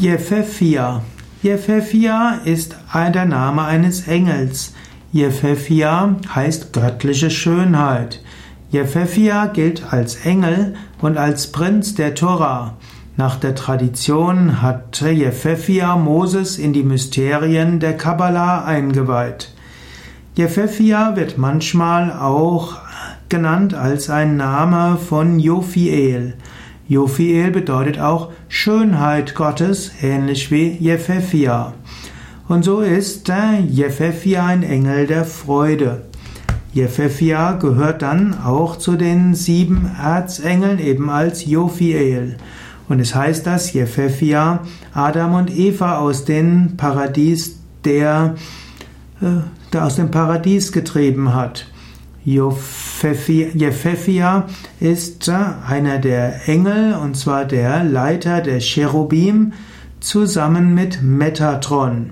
Jephethia. Jephethia ist der Name eines Engels. Jephethia heißt göttliche Schönheit. Jephethia gilt als Engel und als Prinz der Torah. Nach der Tradition hat Jephethia Moses in die Mysterien der Kabbalah eingeweiht. Jephethia wird manchmal auch genannt als ein Name von Jophiel. Jophiel bedeutet auch Schönheit Gottes, ähnlich wie Jephethia. Und so ist äh, Jephethia ein Engel der Freude. Jephethia gehört dann auch zu den sieben Erzengeln, eben als Jophiel. Und es heißt, dass Jephethia Adam und Eva aus dem Paradies der, äh, aus dem Paradies getrieben hat. Jephethia ist einer der Engel, und zwar der Leiter der Cherubim, zusammen mit Metatron.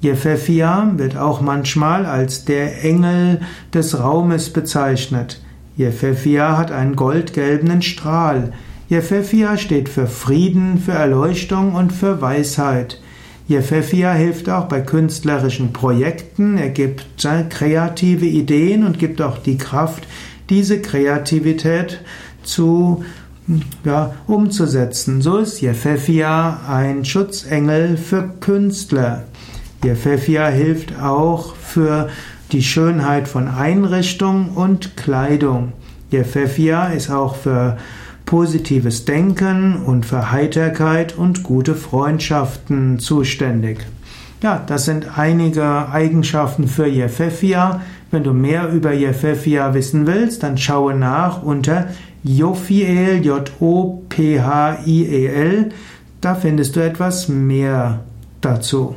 Jephethia wird auch manchmal als der Engel des Raumes bezeichnet. Jephethia hat einen goldgelben Strahl. Jephethia steht für Frieden, für Erleuchtung und für Weisheit. Jephethia hilft auch bei künstlerischen Projekten, er gibt kreative Ideen und gibt auch die Kraft, diese Kreativität zu ja, umzusetzen. So ist Jephethia ein Schutzengel für Künstler. Jephethia hilft auch für die Schönheit von Einrichtung und Kleidung. Jephethia ist auch für positives Denken und für Heiterkeit und gute Freundschaften zuständig. Ja, das sind einige Eigenschaften für Jephethia. Wenn du mehr über Jephethia wissen willst, dann schaue nach unter Jophiel, J-O-P-H-I-E-L. Da findest du etwas mehr dazu.